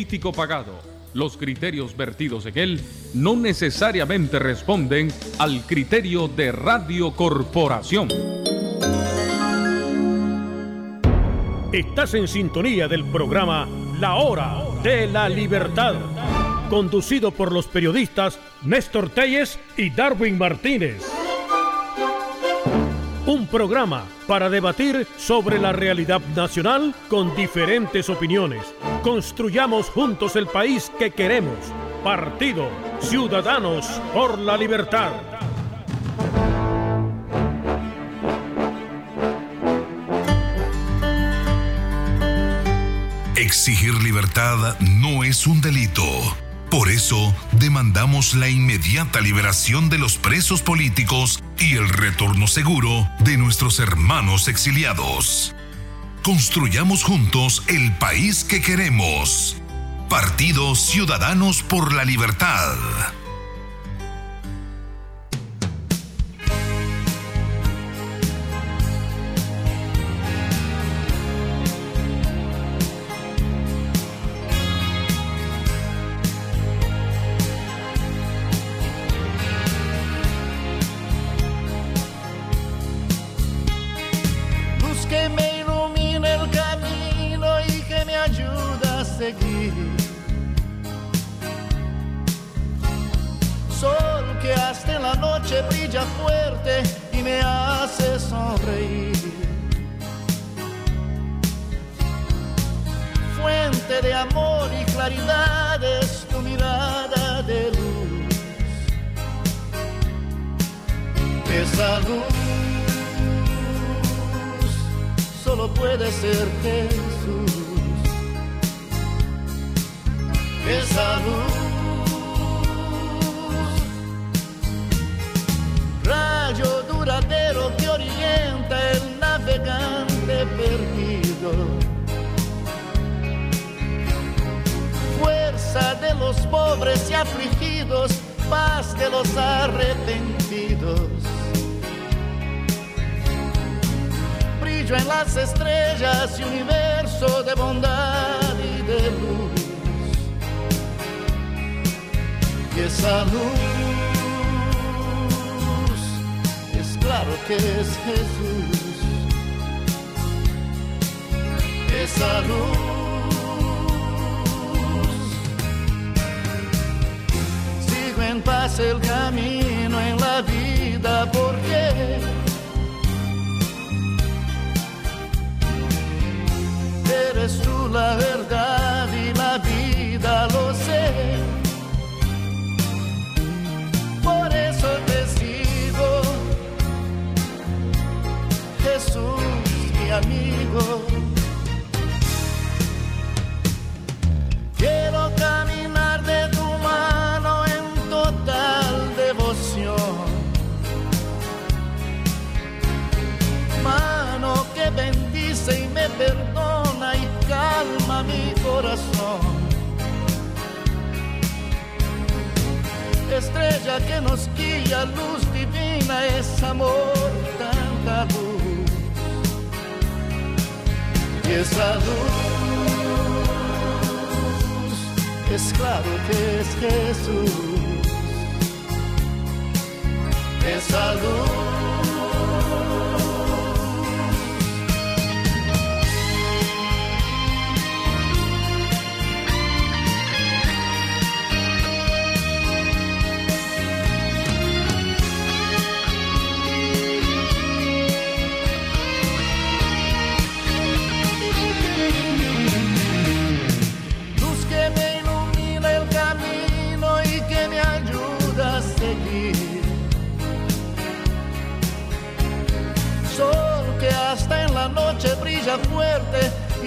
político pagado. Los criterios vertidos en él no necesariamente responden al criterio de Radio Corporación. Estás en sintonía del programa La Hora de la Libertad, conducido por los periodistas Néstor Telles y Darwin Martínez. Un programa para debatir sobre la realidad nacional con diferentes opiniones. Construyamos juntos el país que queremos. Partido Ciudadanos por la Libertad. Exigir libertad no es un delito. Por eso, demandamos la inmediata liberación de los presos políticos y el retorno seguro de nuestros hermanos exiliados. Construyamos juntos el país que queremos. Partido Ciudadanos por la Libertad. Esa luz solo puede ser Jesús. Esa luz, rayo duradero que orienta el navegante perdido. Fuerza de los pobres y afligidos, paz de los arrepentidos. Brillo en las estrellas universo de bondad y de luz. Y esa luz es claro que es Jesús. Esa luz sigo en paz el camino en la vida porque Eres tú la verdad y la vida, lo sé. Por eso te sigo, Jesús, mi amigo. Y calma mi corazón. Estrella que nos guía, luz divina, es amor, tanta luz. Y esa luz es claro que es Jesús. Esa. Luz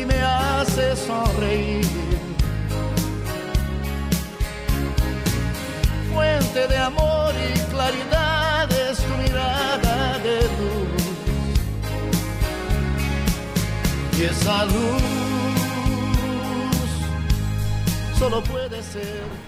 y me hace sonreír. Fuente de amor y claridad es tu mirada de luz. Y esa luz solo puede ser.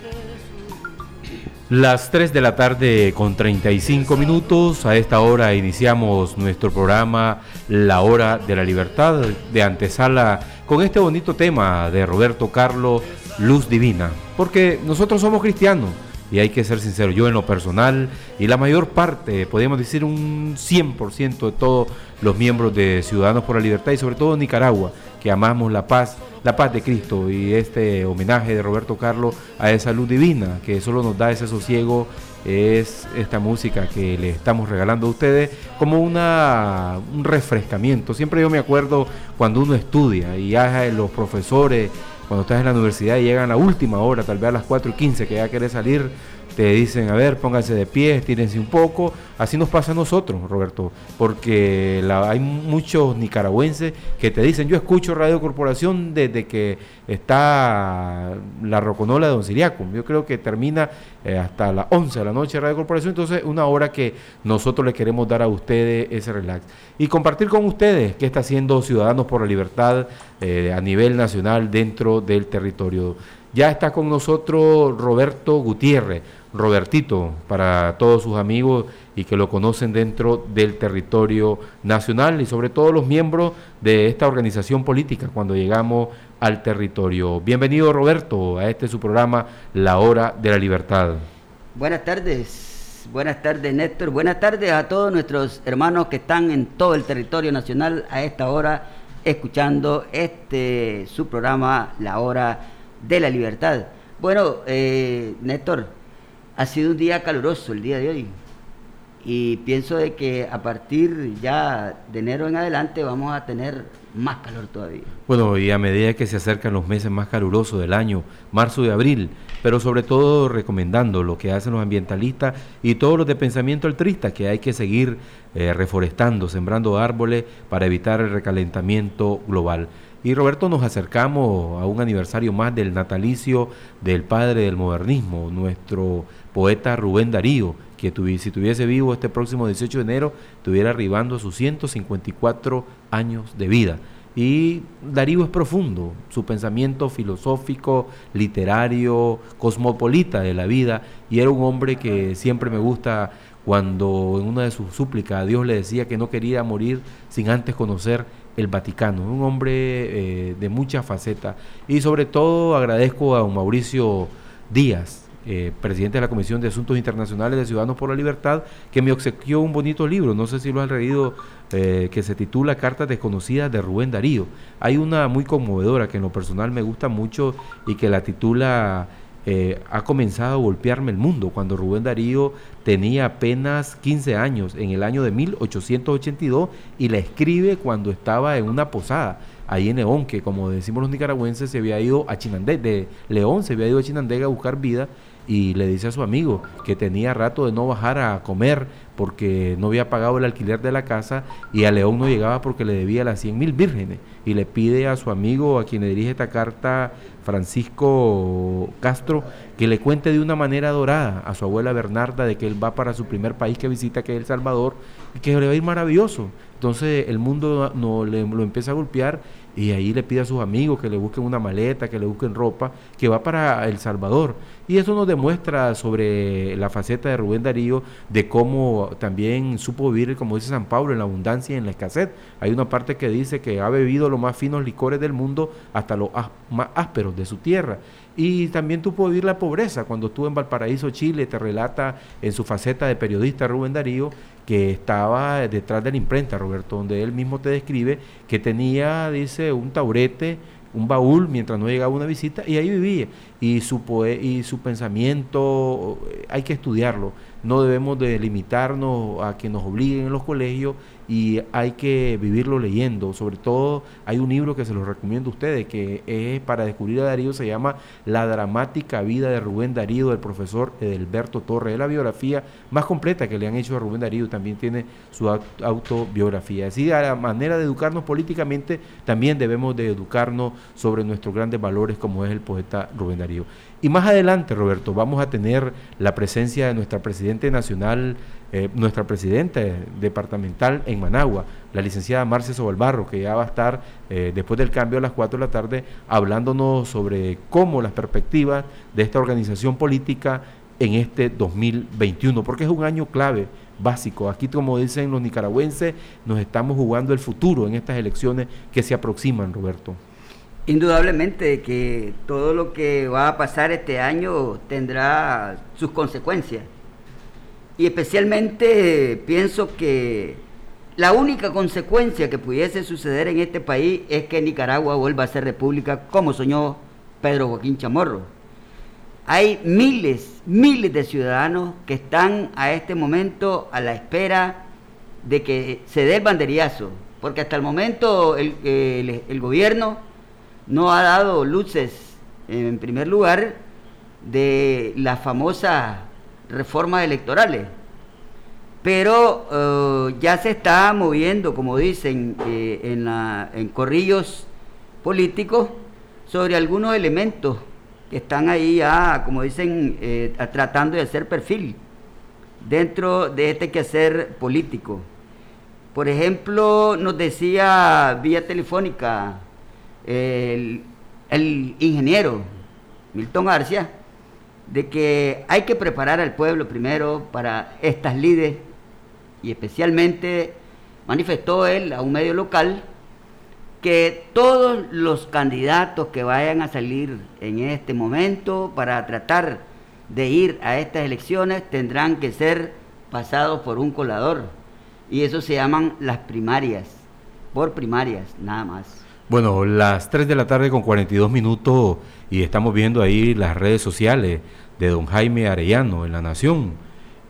Las 3 de la tarde con 35 minutos. A esta hora iniciamos nuestro programa La Hora de la Libertad de antesala con este bonito tema de Roberto Carlos luz divina, porque nosotros somos cristianos y hay que ser sincero, yo en lo personal y la mayor parte, podríamos decir un 100% de todos los miembros de Ciudadanos por la Libertad y sobre todo Nicaragua, que amamos la paz, la paz de Cristo y este homenaje de Roberto Carlos a esa luz divina que solo nos da ese sosiego es esta música que le estamos regalando a ustedes como una, un refrescamiento. Siempre yo me acuerdo cuando uno estudia y ya los profesores cuando estás en la universidad y llegan a la última hora, tal vez a las 4 y 15 que ya querés salir, te dicen, a ver, pónganse de pie, estírense un poco. Así nos pasa a nosotros, Roberto, porque hay muchos nicaragüenses que te dicen, yo escucho Radio Corporación desde que está la roconola de Don Siriaco. Yo creo que termina eh, hasta las 11 de la noche Radio Corporación, entonces una hora que nosotros le queremos dar a ustedes ese relax. Y compartir con ustedes qué está haciendo Ciudadanos por la Libertad eh, a nivel nacional dentro del territorio. Ya está con nosotros Roberto Gutiérrez Robertito para todos sus amigos y que lo conocen dentro del territorio nacional y sobre todo los miembros de esta organización política cuando llegamos al territorio. Bienvenido Roberto a este su programa La Hora de la Libertad. Buenas tardes, buenas tardes Néstor, buenas tardes a todos nuestros hermanos que están en todo el territorio nacional a esta hora escuchando este su programa La Hora de la Libertad. Bueno, eh, Néstor, ha sido un día caluroso el día de hoy. Y pienso de que a partir ya de enero en adelante vamos a tener más calor todavía. Bueno, y a medida que se acercan los meses más calurosos del año, marzo y abril, pero sobre todo recomendando lo que hacen los ambientalistas y todos los de pensamiento altruista, que hay que seguir eh, reforestando, sembrando árboles para evitar el recalentamiento global. Y Roberto, nos acercamos a un aniversario más del natalicio del padre del modernismo, nuestro poeta Rubén Darío, que si tuviese vivo este próximo 18 de enero, estuviera arribando a sus 154 años de vida. Y Darío es profundo, su pensamiento filosófico, literario, cosmopolita de la vida, y era un hombre que siempre me gusta cuando en una de sus súplicas Dios le decía que no quería morir sin antes conocer el Vaticano, un hombre eh, de muchas facetas. Y sobre todo agradezco a Mauricio Díaz, eh, presidente de la Comisión de Asuntos Internacionales de Ciudadanos por la Libertad, que me obsequió un bonito libro, no sé si lo han leído, eh, que se titula Cartas Desconocidas de Rubén Darío. Hay una muy conmovedora que en lo personal me gusta mucho y que la titula eh, ha comenzado a golpearme el mundo. Cuando Rubén Darío tenía apenas 15 años, en el año de 1882, y la escribe cuando estaba en una posada, ahí en León, que como decimos los nicaragüenses, se había ido a Chinandega, de León se había ido a Chinandega a buscar vida, y le dice a su amigo que tenía rato de no bajar a comer porque no había pagado el alquiler de la casa y a León no llegaba porque le debía las 100 mil vírgenes y le pide a su amigo a quien le dirige esta carta Francisco Castro, que le cuente de una manera dorada a su abuela Bernarda de que él va para su primer país que visita, que es El Salvador, y que le va a ir maravilloso. Entonces el mundo no, le, lo empieza a golpear y ahí le pide a sus amigos que le busquen una maleta, que le busquen ropa, que va para El Salvador. Y eso nos demuestra sobre la faceta de Rubén Darío, de cómo también supo vivir, como dice San Pablo, en la abundancia y en la escasez. Hay una parte que dice que ha bebido los más finos licores del mundo hasta los más ásperos de su tierra. Y también tuvo vivir la pobreza. Cuando estuvo en Valparaíso, Chile, te relata en su faceta de periodista Rubén Darío que estaba detrás de la imprenta, Roberto, donde él mismo te describe que tenía, dice, un taurete, un baúl mientras no llegaba una visita y ahí vivía. Y su, y su pensamiento hay que estudiarlo no debemos de limitarnos a que nos obliguen en los colegios y hay que vivirlo leyendo. Sobre todo hay un libro que se los recomiendo a ustedes que es para descubrir a Darío, se llama La dramática vida de Rubén Darío del profesor Edelberto Torres. Es la biografía más completa que le han hecho a Rubén Darío, también tiene su autobiografía. Así a la manera de educarnos políticamente, también debemos de educarnos sobre nuestros grandes valores como es el poeta Rubén Darío. Y más adelante, Roberto, vamos a tener la presencia de nuestra presidente nacional, eh, nuestra presidenta departamental en Managua, la licenciada Marcia Sobalbarro, que ya va a estar eh, después del cambio a las 4 de la tarde hablándonos sobre cómo las perspectivas de esta organización política en este 2021, porque es un año clave básico. Aquí, como dicen los nicaragüenses, nos estamos jugando el futuro en estas elecciones que se aproximan, Roberto. Indudablemente que todo lo que va a pasar este año tendrá sus consecuencias. Y especialmente pienso que la única consecuencia que pudiese suceder en este país es que Nicaragua vuelva a ser república como soñó Pedro Joaquín Chamorro. Hay miles, miles de ciudadanos que están a este momento a la espera de que se dé el banderillazo, porque hasta el momento el, el gobierno no ha dado luces, en primer lugar, de las famosas reformas electorales. Pero eh, ya se está moviendo, como dicen, eh, en, la, corrillos políticos sobre algunos elementos que están ahí ya, como dicen, eh, tratando de hacer perfil dentro de este quehacer político. Por ejemplo, nos decía vía telefónica el, ingeniero Milton García de que hay que preparar al pueblo primero para estas lides y especialmente manifestó él a un medio local que todos los candidatos que vayan a salir en este momento para tratar de ir a estas elecciones tendrán que ser pasados por un colador y eso se llaman las primarias, por primarias nada más. Bueno, las 3 de la tarde con 42 minutos y estamos viendo ahí las redes sociales de don Jaime Arellano en La Nación.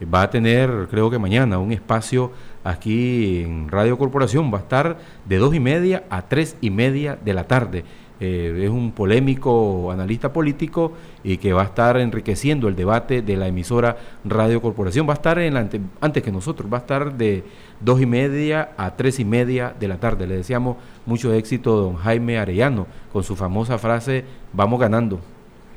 Va a tener, creo que mañana, un espacio aquí en Radio Corporación. Va a estar de 2 y media a 3 y media de la tarde. Eh, es un polémico analista político y que va a estar enriqueciendo el debate de la emisora Radio Corporación. Va a estar en antes que nosotros, va a estar de dos y media a tres y media de la tarde. Le deseamos mucho éxito a don Jaime Arellano con su famosa frase, vamos ganando.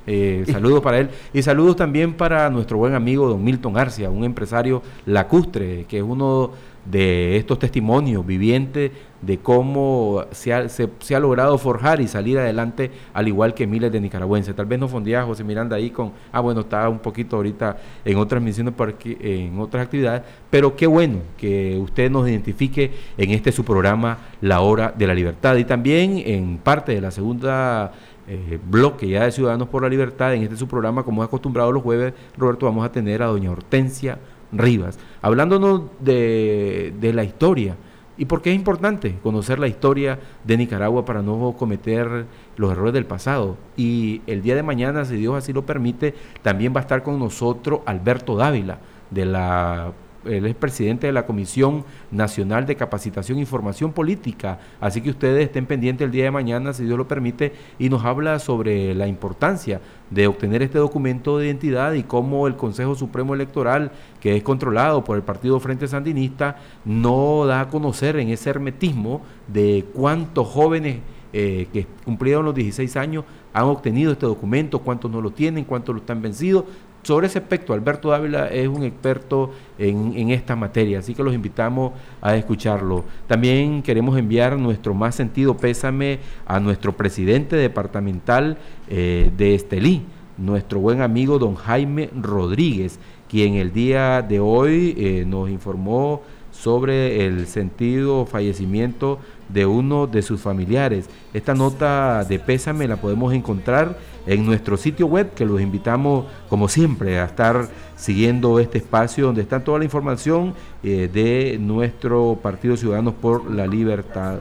Eh, saludos para él y saludos también para nuestro buen amigo don Milton Arcia, un empresario lacustre, que es uno de estos testimonios vivientes de cómo se ha, logrado forjar y salir adelante al igual que miles de nicaragüenses. Tal vez no fondía José Miranda ahí con, ah bueno, está un poquito ahorita en otras misiones, en otras actividades, pero qué bueno que usted nos identifique en este su programa La Hora de la Libertad y también en parte de la segunda eh, bloque ya de Ciudadanos por la Libertad, en este su programa, como es acostumbrado los jueves, Roberto, vamos a tener a doña Hortensia Rivas, hablándonos de, de la historia. ¿Y por qué es importante conocer la historia de Nicaragua para no cometer los errores del pasado? Y el día de mañana, si Dios así lo permite, también va a estar con nosotros Alberto Dávila, de la él es presidente de la Comisión Nacional de Capacitación y Formación Política, así que ustedes estén pendientes el día de mañana, si Dios lo permite, y nos habla sobre la importancia de obtener este documento de identidad y cómo el Consejo Supremo Electoral, que es controlado por el Partido Frente Sandinista, no da a conocer en ese hermetismo de cuántos jóvenes eh, que cumplieron los 16 años han obtenido este documento, cuántos no lo tienen, cuántos lo están vencidos, sobre ese aspecto, Alberto Dávila es un experto en, esta materia, así que los invitamos a escucharlo. También queremos enviar nuestro más sentido pésame a nuestro presidente departamental eh, de Estelí, nuestro buen amigo don Jaime Rodríguez, quien el día de hoy eh, nos informó sobre el sentido fallecimiento de uno de sus familiares. Esta nota de pésame la podemos encontrar en nuestro sitio web, que los invitamos, como siempre, a estar siguiendo este espacio donde está toda la información eh, de nuestro Partido Ciudadanos por la Libertad.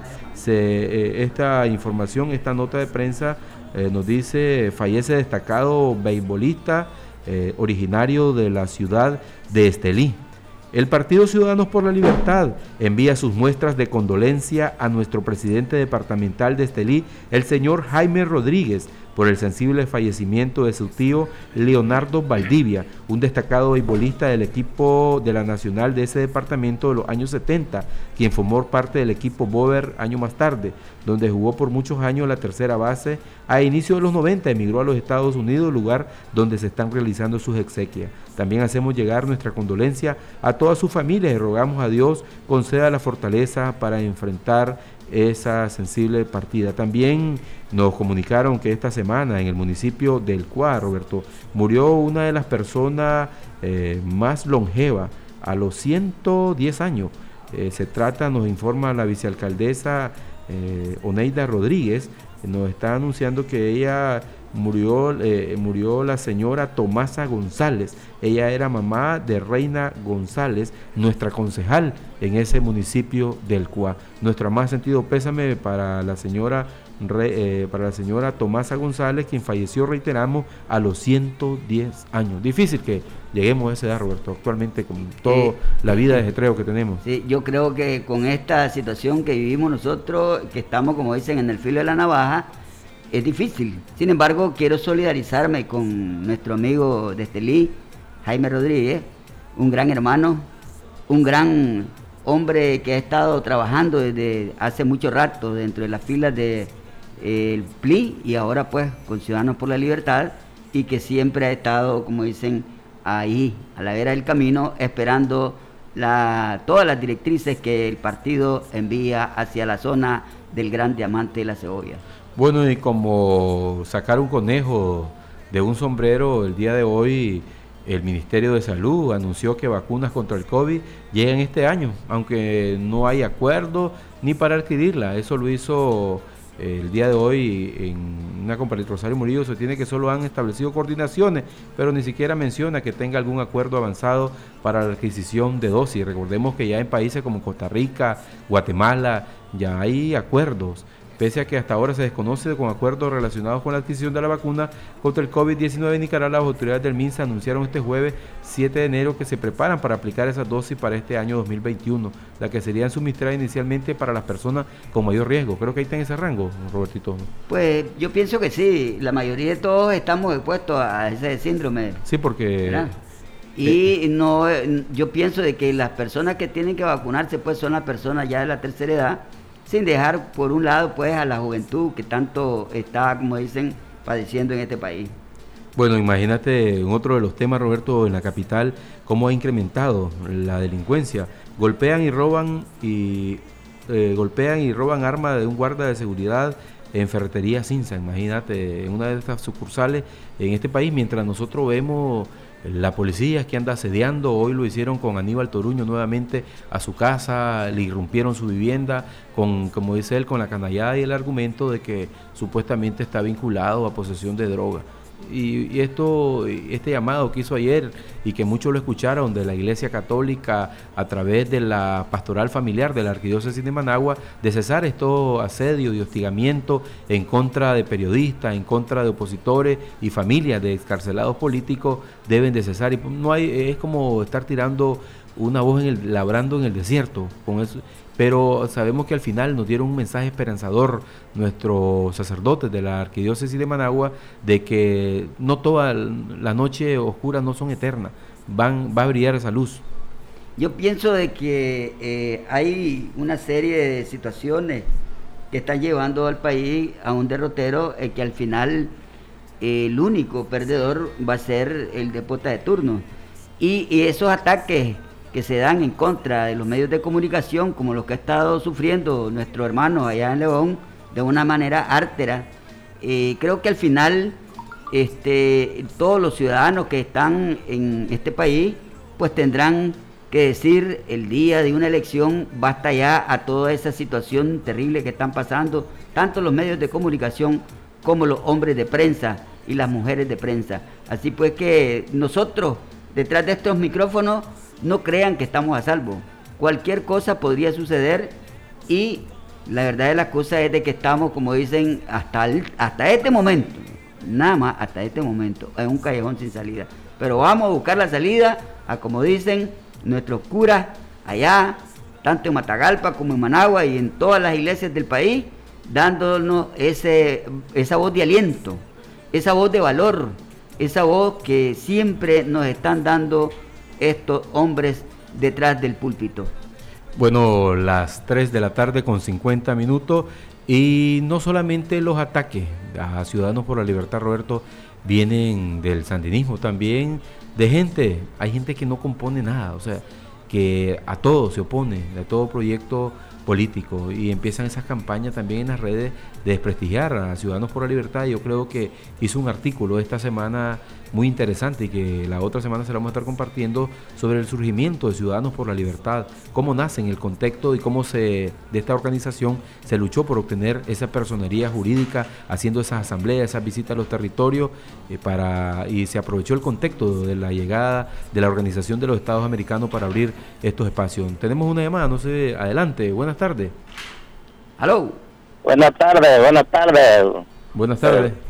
Eh, esta información, esta nota de prensa eh, nos dice, fallece destacado beisbolista originario de la ciudad de Estelí. El Partido Ciudadanos por la Libertad envía sus muestras de condolencia a nuestro presidente departamental de Estelí, el señor Jaime Rodríguez, por el sensible fallecimiento de su tío Leonardo Valdivia, un destacado beisbolista del equipo de la Nacional de ese departamento de los años 70, quien formó parte del equipo Bover año más tarde, donde jugó por muchos años la tercera base. A inicio de los 90 emigró a los Estados Unidos, lugar donde se están realizando sus exequias. También hacemos llegar nuestra condolencia a toda su familia y rogamos a Dios conceda la fortaleza para enfrentar esa sensible partida. También nos comunicaron que esta semana en el municipio del Cuá, Roberto, murió una de las personas eh, más longevas a los 110 años. Eh, se trata, nos informa la vicealcaldesa eh, Oneida Rodríguez, nos está anunciando que ella murió, eh, murió la señora Tomasa González. Ella era mamá de Reina González, nuestra concejal en ese municipio del Cuá. Nuestro más sentido pésame para la señora eh, para la señora Tomasa González, quien falleció, reiteramos, a los 110 años. Difícil que lleguemos a esa edad, Roberto, actualmente con toda la vida de jetreo que tenemos. Sí, yo creo que con esta situación que vivimos nosotros, que estamos, como dicen, en el filo de la navaja, es difícil. Sin embargo, quiero solidarizarme con nuestro amigo de Estelí, Jaime Rodríguez, un gran hermano, un gran hombre que ha estado trabajando desde hace mucho rato dentro de las filas del de, PLI y ahora pues con Ciudadanos por la Libertad y que siempre ha estado, como dicen, ahí, a la vera del camino, esperando todas las directrices que el partido envía hacia la zona del gran diamante de la cebolla. Bueno, y como sacar un conejo de un sombrero, el día de hoy el Ministerio de Salud anunció que vacunas contra el COVID llegan este año, aunque no hay acuerdo ni para adquirirla. Eso lo hizo eh, el día de hoy en una compañía Rosario Murillo. Se tiene que solo han establecido coordinaciones, pero ni siquiera menciona que tenga algún acuerdo avanzado para la adquisición de dosis. Recordemos que ya en países como Costa Rica, Guatemala, ya hay acuerdos Pese a que hasta ahora se desconoce con acuerdos relacionados con la adquisición de la vacuna contra el COVID-19 en Nicaragua, las autoridades del MINSA anunciaron este jueves 7 de enero que se preparan para aplicar esas dosis para este año 2021, la que serían suministradas inicialmente para las personas con mayor riesgo. Creo que ahí está en ese rango, Robertito. Pues yo pienso que sí, la mayoría de todos estamos expuestos a ese síndrome. Sí, porque... Y no, yo pienso de que las personas que tienen que vacunarse pues son las personas ya de la tercera edad sin dejar por un lado pues a la juventud que tanto está, como dicen, padeciendo en este país. Bueno, imagínate en otro de los temas, Roberto, en la capital, cómo ha incrementado la delincuencia. Golpean y roban y eh, golpean y roban armas de un guarda de seguridad en Ferretería Cinza, imagínate, en una de estas sucursales en este país, mientras nosotros vemos la policía que anda asediando, hoy lo hicieron con Aníbal Toruño nuevamente a su casa, le irrumpieron su vivienda, con, como dice él, con la canallada y el argumento de que supuestamente está vinculado a posesión de droga. Y, esto, este llamado que hizo ayer y que muchos lo escucharon de la Iglesia Católica a través de la pastoral familiar de la Arquidiócesis de Managua, de cesar esto asedio y hostigamiento en contra de periodistas, en contra de opositores y familias de excarcelados políticos, deben de cesar. Y no hay, es como estar tirando una voz en el, labrando en el desierto. Con eso, pero sabemos que al final nos dieron un mensaje esperanzador nuestros sacerdotes de la Arquidiócesis de Managua de que no toda la noche oscura no son eternas, van, va a brillar esa luz. Yo pienso de que eh, hay una serie de situaciones que están llevando al país a un derrotero eh, que al final eh, el único perdedor va a ser el depota de turno. Y, y esos ataques que se dan en contra de los medios de comunicación, como los que ha estado sufriendo nuestro hermano allá en León, de una manera ártera. Eh, creo que al final este, todos los ciudadanos que están en este país, pues tendrán que decir el día de una elección, basta ya a toda esa situación terrible que están pasando, tanto los medios de comunicación como los hombres de prensa y las mujeres de prensa. Así pues que nosotros, detrás de estos micrófonos, no crean que estamos a salvo. Cualquier cosa podría suceder y la verdad de la cosa es de que estamos, como dicen, hasta, hasta este momento, nada más hasta este momento, en un callejón sin salida. Pero vamos a buscar la salida a, como dicen nuestros curas allá, tanto en Matagalpa como en Managua y en todas las iglesias del país, dándonos ese, esa voz de aliento, esa voz de valor, esa voz que siempre nos están dando estos hombres detrás del púlpito. Bueno, las 3 de la tarde con 50 minutos y no solamente los ataques a Ciudadanos por la Libertad, Roberto, vienen del sandinismo, también de gente, hay gente que no compone nada, o sea, que a todo se opone, a todo proyecto político y empiezan esas campañas también en las redes de desprestigiar a Ciudadanos por la Libertad. Yo creo que hizo un artículo esta semana muy interesante y que la otra semana se la vamos a estar compartiendo sobre el surgimiento de Ciudadanos por la Libertad, cómo nace en el contexto y cómo se de esta organización se luchó por obtener esa personería jurídica, haciendo esas asambleas, esas visitas a los territorios eh, para y se aprovechó el contexto de la llegada de la Organización de los Estados Americanos para abrir estos espacios. Tenemos una llamada, no sé, adelante, buenas tardes. Aló. Buenas tardes, buenas tardes. Buenas tardes.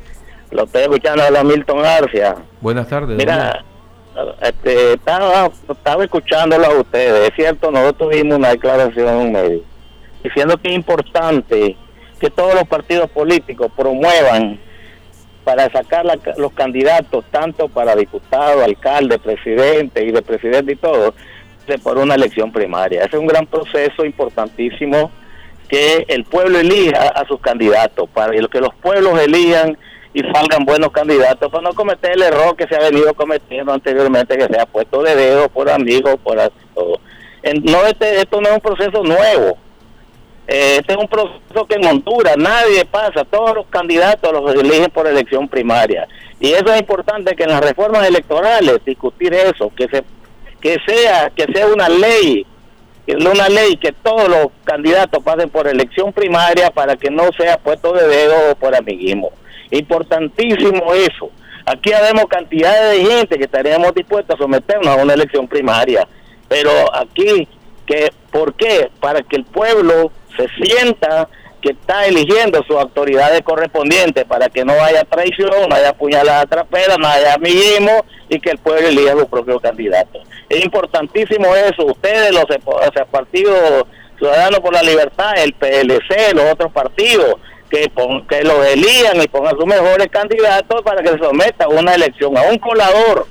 Lo estoy escuchando a la Milton Garcia. Buenas tardes. Mira, este, estaba, estaba escuchándolo a ustedes. Es cierto, nosotros tuvimos una declaración en un medio diciendo que es importante que todos los partidos políticos promuevan para sacar los candidatos, tanto para diputado, alcalde, presidente y de presidente y todo, de por una elección primaria. Ese es un gran proceso importantísimo que el pueblo elija a sus candidatos, para que los pueblos elijan y salgan buenos candidatos para no cometer el error que se ha venido cometiendo anteriormente, que se ha puesto de dedo por amigos, por todo. No, este, esto no es un proceso nuevo. Eh, este es un proceso que en Honduras nadie pasa, todos los candidatos los eligen por elección primaria. Y eso es importante que en las reformas electorales discutir eso, que se que sea que sea una ley una ley que todos los candidatos pasen por elección primaria para que no sea puesto de dedo o por amiguismo. Importantísimo eso. Aquí habemos cantidades de gente que estaríamos dispuestos a someternos a una elección primaria, pero aquí, que ¿por qué? Para que el pueblo se sienta que está eligiendo sus autoridades correspondientes para que no haya traición, no haya puñalada trapera, no haya amiguismo y que el pueblo elija su propio candidato. Es importantísimo eso. Ustedes, los o partidos Ciudadanos por la Libertad, el PLC, los otros partidos, que, que los elijan y pongan sus mejores candidatos para que se someta a una elección, a un colador.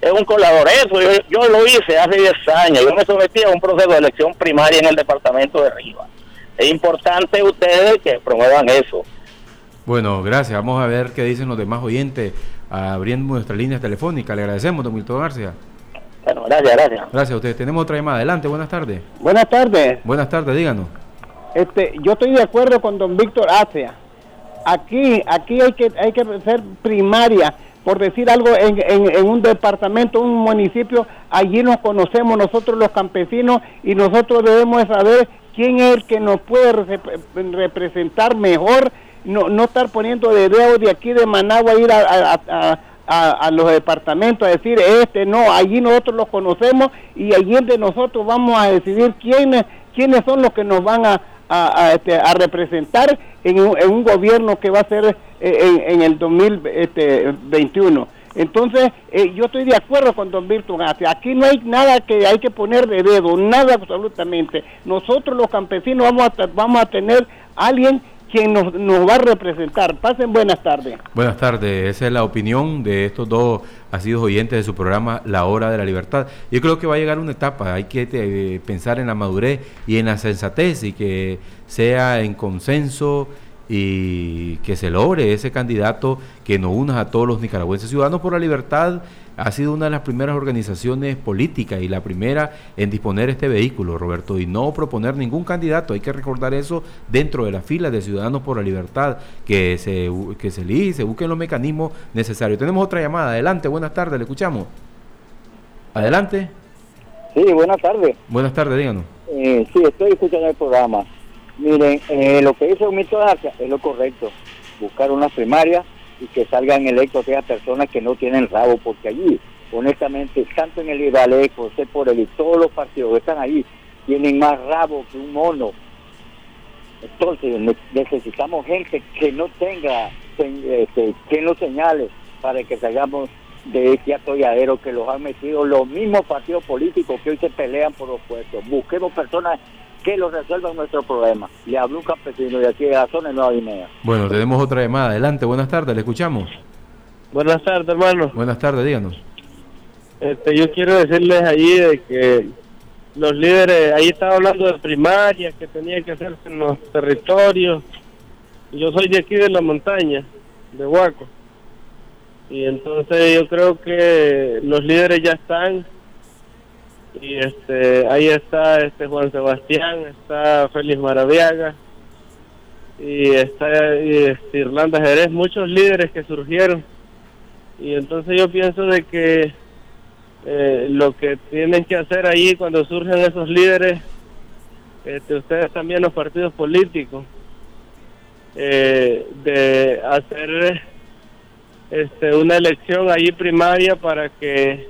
Es un colador. Eso yo, yo lo hice hace 10 años. Yo me sometí a un proceso de elección primaria en el departamento de Rivas. Es importante ustedes que promuevan eso. Bueno, gracias. Vamos a ver qué dicen los demás oyentes abriendo nuestra línea telefónica. Le agradecemos, don Milton García. Bueno, gracias, gracias. Gracias a ustedes. Tenemos otra llamada. Adelante, buenas tardes. Buenas tardes. Buenas tardes, díganos. Este, yo estoy de acuerdo con don Víctor Acia. Aquí, aquí hay que, hay que hacer primaria, por decir algo, en, en, un departamento, un municipio, allí nos conocemos nosotros los campesinos y nosotros debemos saber quién es el que nos puede representar mejor, no, no estar poniendo de dedo de aquí de Managua a ir a, a, los departamentos a decir este no, allí nosotros los conocemos y allí de nosotros vamos a decidir quiénes, quiénes son los que nos van a, a, este, a representar en un, en un, gobierno que va a ser eh, en, el 2021. Este, Entonces, eh, yo estoy de acuerdo con don Virtu Aquí no hay nada que hay que poner de dedo, nada absolutamente. Nosotros los campesinos vamos a, vamos a tener alguien quien nos, va a representar. Pasen buenas tardes. Buenas tardes, esa es la opinión de estos dos asidos oyentes de su programa La Hora de la Libertad. Yo creo que va a llegar una etapa, hay que eh, pensar en la madurez y en la sensatez y que sea en consenso y que se logre ese candidato que nos una a todos los nicaragüenses ciudadanos por la libertad ha sido una de las primeras organizaciones políticas y la primera en disponer este vehículo, Roberto, y no proponer ningún candidato. Hay que recordar eso dentro de las filas de Ciudadanos por la Libertad, que se, que se elige, se busquen los mecanismos necesarios. Tenemos otra llamada. Adelante, buenas tardes, le escuchamos. Adelante. Sí, buenas tardes. Buenas tardes, díganos. Eh, sí, estoy escuchando el programa. Miren, eh, lo que hizo Mito García es lo correcto. Buscar una primaria y que salgan electos aquellas personas que no tienen rabo, porque allí, honestamente, tanto en el Ibalé, José por y todos los partidos que están ahí, tienen más rabo que un mono. Entonces necesitamos gente que no tenga, este, que no señale para que salgamos de este atolladero que los han metido los mismos partidos políticos que hoy se pelean por los puestos. Busquemos personas que lo resuelvan nuestro problema. Le hablo un campesino de aquí de la zona de Nueva Guinea. Bueno, tenemos otra llamada. Adelante, buenas tardes, le escuchamos. Buenas tardes, hermano. Buenas tardes, díganos. Este, yo quiero decirles ahí de que los líderes, ahí estaba hablando de primarias que tenía que hacerse en los territorios. Yo soy de aquí de la montaña, de Huaco. Y entonces yo creo que los líderes ya están y este ahí está este Juan Sebastián está Félix Maraviaga y está este, Irlanda Jerez muchos líderes que surgieron. Y entonces yo pienso de que eh, lo que tienen que hacer ahí cuando surgen esos líderes, este, ustedes también los partidos políticos, eh, de hacer este, una elección ahí primaria para que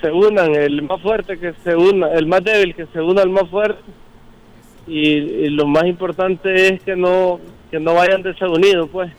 se unan, el más fuerte que se una, el más débil que se una al más fuerte. Y, lo más importante es que no que no vayan desunidos pues.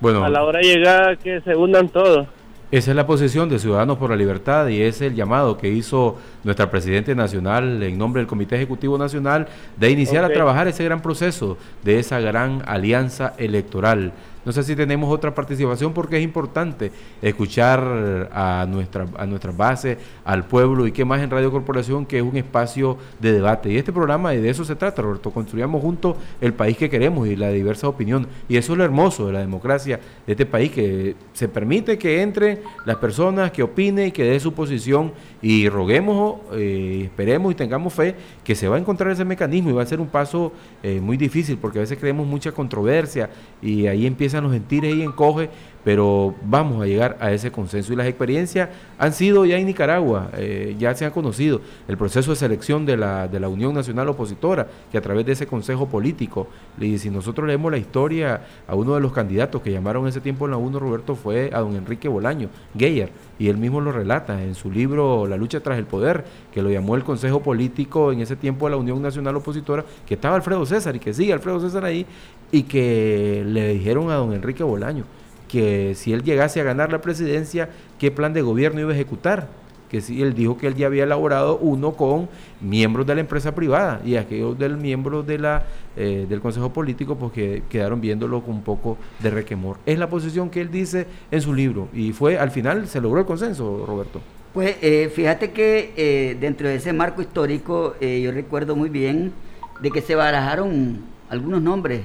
Bueno. A la hora de llegar que se unan todos. Esa es la posición de Ciudadanos por la Libertad y es el llamado que hizo nuestra Presidente Nacional en nombre del Comité Ejecutivo Nacional de iniciar a trabajar ese gran proceso de esa gran alianza electoral. No sé si tenemos otra participación porque es importante escuchar a nuestra, a nuestra base, al pueblo y qué más en Radio Corporación que es un espacio de debate. Y este programa, y de eso se trata, Roberto, construyamos juntos el país que queremos y la diversa opinión. Y eso es lo hermoso de la democracia de este país, que se permite que entren las personas, que opinen y que dé su posición y roguemos, eh, esperemos y tengamos fe que se va a encontrar ese mecanismo y va a ser un paso eh, muy difícil porque a veces creemos mucha controversia y ahí empiezan los gentires y encoge pero vamos a llegar a ese consenso. Y las experiencias han sido ya en Nicaragua, eh, ya se han conocido el proceso de selección de la, de la Unión Nacional Opositora, que a través de ese consejo político, y si nosotros leemos la historia, a uno de los candidatos que llamaron ese tiempo en la UNO, Roberto, fue a don Enrique Bolaño, Geyer, y él mismo lo relata en su libro La lucha tras el poder, que lo llamó el consejo político en ese tiempo de la Unión Nacional Opositora, que estaba Alfredo César y que sigue Alfredo César ahí, y que le dijeron a don Enrique Bolaño, que si él llegase a ganar la presidencia, qué plan de gobierno iba a ejecutar. Que si él dijo que él ya había elaborado uno con miembros de la empresa privada y aquellos del miembros de la, eh, del Consejo Político, pues que quedaron viéndolo con un poco de requemor. Es la posición que él dice en su libro y fue al final se logró el consenso, Roberto. Pues eh, fíjate que eh, dentro de ese marco histórico yo recuerdo muy bien de que se barajaron algunos nombres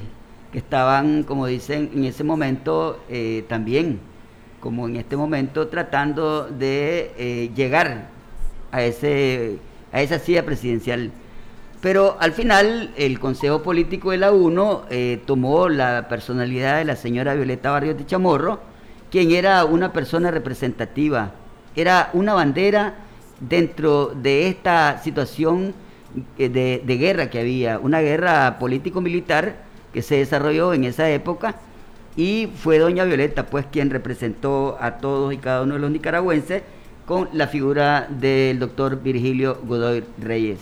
que estaban, como dicen, en ese momento eh, también, como en este momento, tratando de eh, llegar a, ese, a esa silla presidencial. Pero al final el Consejo Político de la UNO eh, tomó la personalidad de la señora Violeta Barrios de Chamorro, quien era una persona representativa, era una bandera dentro de esta situación de, de guerra que había, una guerra político-militar que se desarrolló en esa época y fue doña Violeta pues quien representó a todos y cada uno de los nicaragüenses con la figura del doctor Virgilio Godoy Reyes.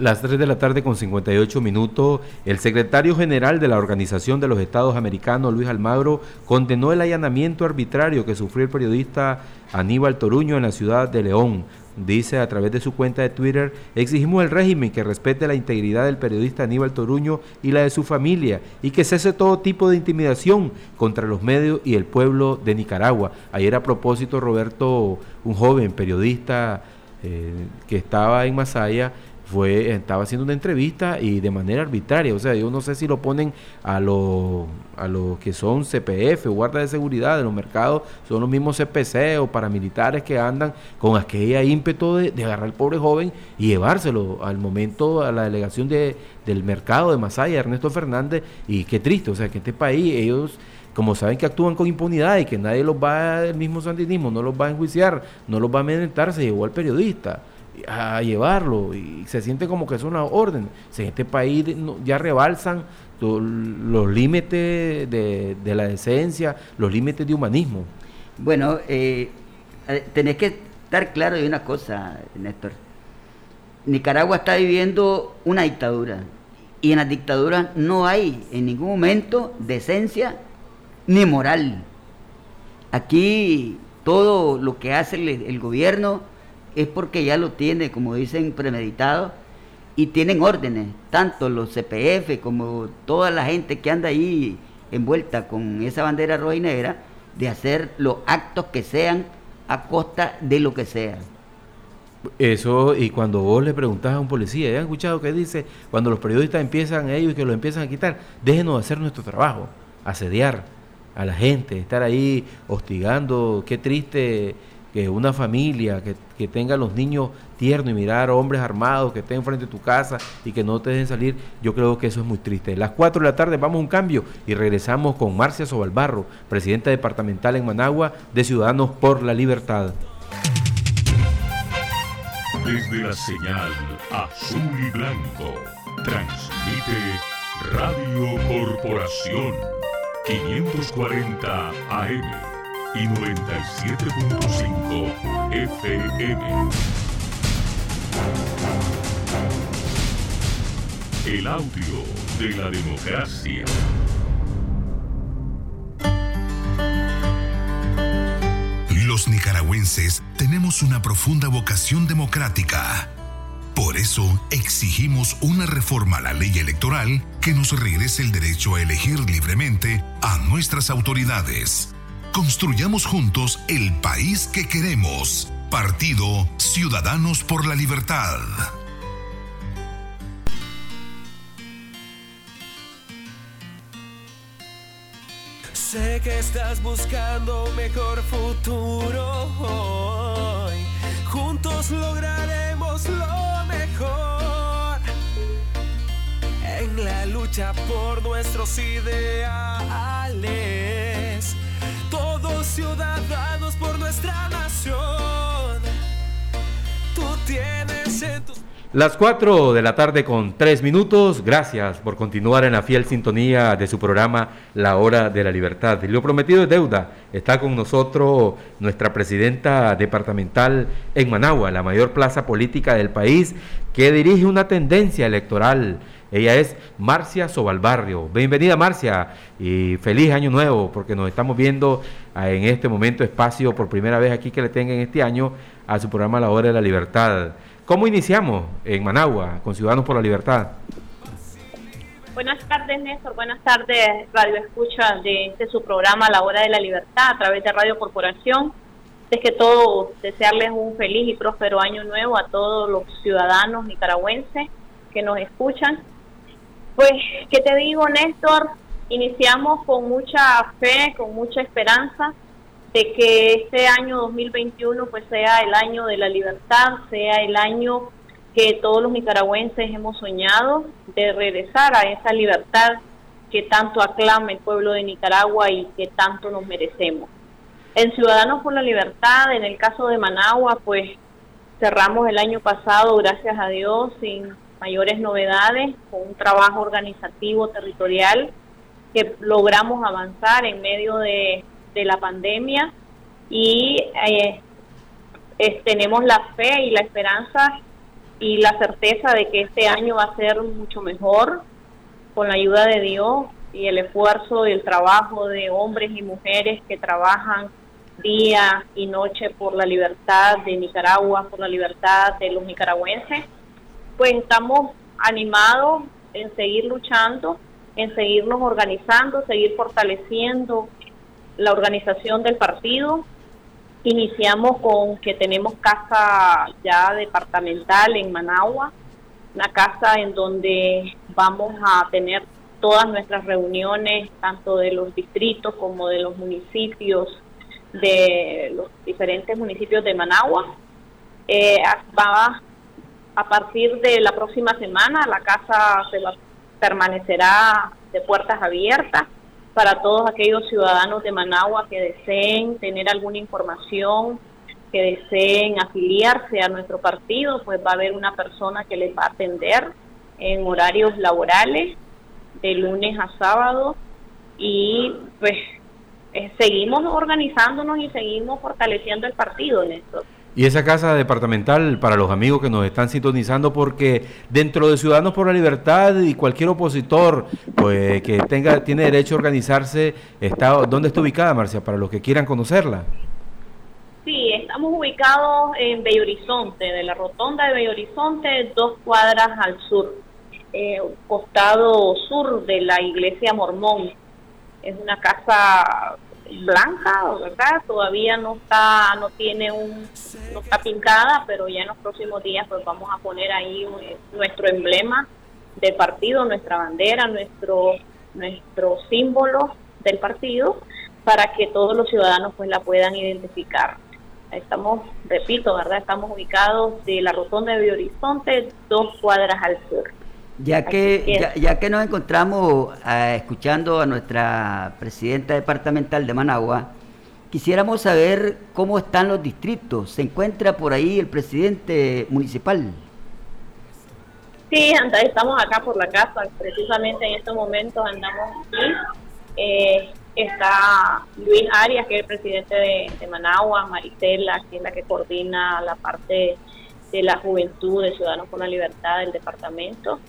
Las 3 de la tarde con 58 minutos, el secretario general de la Organización de los Estados Americanos, Luis Almagro, condenó el allanamiento arbitrario que sufrió el periodista Aníbal Toruño en la ciudad de León. Dice a través de su cuenta de Twitter, exigimos al régimen que respete la integridad del periodista Aníbal Toruño y la de su familia y que cese todo tipo de intimidación contra los medios y el pueblo de Nicaragua. Ayer a propósito, Roberto, un joven periodista eh, que estaba en Masaya, fue, estaba haciendo una entrevista y de manera arbitraria, o sea, yo no sé si lo ponen a los a los que son CPF o guardas de seguridad de los mercados, son los mismos CPC o paramilitares que andan con aquella ímpetu de, agarrar al pobre joven y llevárselo al momento a la delegación de, del mercado de Masaya, Ernesto Fernández, y qué triste, o sea, que este país ellos como saben que actúan con impunidad y que nadie los va, el mismo sandinismo no los va a enjuiciar, no los va a amedrentar, se llevó al periodista a llevarlo y se siente como que es una orden. en este país ya rebalsan los límites de, la decencia, los límites de humanismo. Bueno, eh, tenés que estar claro de una cosa, Néstor. Nicaragua está viviendo una dictadura y en las dictaduras no hay en ningún momento decencia ni moral. Aquí todo lo que hace el gobierno es porque ya lo tiene, como dicen, premeditado y tienen órdenes, tanto los CPF como toda la gente que anda ahí envuelta con esa bandera roja y negra, de hacer los actos que sean a costa de lo que sea. Eso, y cuando vos le preguntás a un policía, ¿han escuchado que dice? Cuando los periodistas empiezan ellos que los empiezan a quitar, déjenos hacer nuestro trabajo, asediar a la gente, estar ahí hostigando, qué triste que una familia que, que tenga los niños tiernos y mirar hombres armados que estén frente a tu casa y que no te dejen salir, yo creo que eso es muy triste. las 4 de la tarde vamos a un cambio y regresamos con Marcia Sobalbarro, presidenta departamental en Managua de Ciudadanos por la Libertad. Desde la señal azul y blanco, transmite Radio Corporación 540 AM y 97.5 FM. El audio de la democracia. Los nicaragüenses tenemos una profunda vocación democrática. Por eso exigimos una reforma a la ley electoral que nos regrese el derecho a elegir libremente a nuestras autoridades. Construyamos juntos el país que queremos. Partido Ciudadanos por la Libertad. Sé que estás buscando mejor futuro hoy. Juntos lograremos lo mejor en la lucha por nuestros ideales ciudadanos por nuestra nación. Tú tienes en tus... Las 4 de la tarde con 3 minutos. Gracias por continuar en la fiel sintonía de su programa La Hora de la Libertad. Lo prometido es deuda. Está con nosotros nuestra presidenta departamental en Managua, la mayor plaza política del país, que dirige una tendencia electoral ella es Marcia Sobalbarrio. Bienvenida Marcia y feliz año nuevo porque nos estamos viendo en este momento espacio por primera vez aquí que le tengan este año a su programa La Hora de la Libertad. ¿Cómo iniciamos en Managua con Ciudadanos por la Libertad? Buenas tardes Néstor, buenas tardes Radio Escucha de su programa La Hora de la Libertad a través de Radio Corporación. Es que todo desearles un feliz y próspero año nuevo a todos los ciudadanos nicaragüenses que nos escuchan pues, ¿qué te digo, Néstor? Iniciamos con mucha fe, con mucha esperanza de que este año 2021 pues sea el año de la libertad, sea el año que todos los nicaragüenses hemos soñado de regresar a esa libertad que tanto aclama el pueblo de Nicaragua y que tanto nos merecemos. En Ciudadanos por la Libertad, en el caso de Managua, pues cerramos el año pasado, gracias a Dios, sin mayores novedades, con un trabajo organizativo territorial que logramos avanzar en medio de, la pandemia y eh, tenemos la fe y la esperanza y la certeza de que este año va a ser mucho mejor con la ayuda de Dios y el esfuerzo y el trabajo de hombres y mujeres que trabajan día y noche por la libertad de Nicaragua, por la libertad de los nicaragüenses. Pues estamos animados en seguir luchando, en seguirnos organizando, seguir fortaleciendo la organización del partido. Iniciamos con que tenemos casa ya departamental en Managua, una casa en donde vamos a tener todas nuestras reuniones, tanto de los distritos como de los municipios, de los diferentes municipios de Managua. Eh, va a partir de la próxima semana la casa se permanecerá de puertas abiertas para todos aquellos ciudadanos de Managua que deseen tener alguna información, que deseen afiliarse a nuestro partido, pues va a haber una persona que les va a atender en horarios laborales de lunes a sábado y pues eh, seguimos organizándonos y seguimos fortaleciendo el partido, Néstor. Y esa casa departamental para los amigos que nos están sintonizando, porque dentro de Ciudadanos por la Libertad y cualquier opositor pues, que tenga tiene derecho a organizarse, está, ¿dónde está ubicada, Marcia, para los que quieran conocerla? Sí, estamos ubicados en Bello Horizonte, de la rotonda de Bello Horizonte, dos cuadras al sur, eh, costado sur de la iglesia mormón. Es una casa blanca, ¿verdad? Todavía no está, no tiene un, no está pintada, pero ya en los próximos días pues vamos a poner ahí eh, nuestro emblema del partido, nuestra bandera, nuestro, nuestro símbolo del partido, para que todos los ciudadanos pues la puedan identificar. Estamos, repito, ¿verdad? Estamos ubicados de la rotonda de Horizonte, dos cuadras al sur. Ya que, ya, que nos encontramos ah, escuchando a nuestra presidenta departamental de Managua, quisiéramos saber cómo están los distritos. ¿Se encuentra por ahí el presidente municipal? Sí, estamos acá por la casa, precisamente en estos momentos andamos aquí. Eh, está Luis Arias, que es el presidente de, Managua, Maritela, que es la que coordina la parte de la juventud de Ciudadanos por la Libertad del departamento.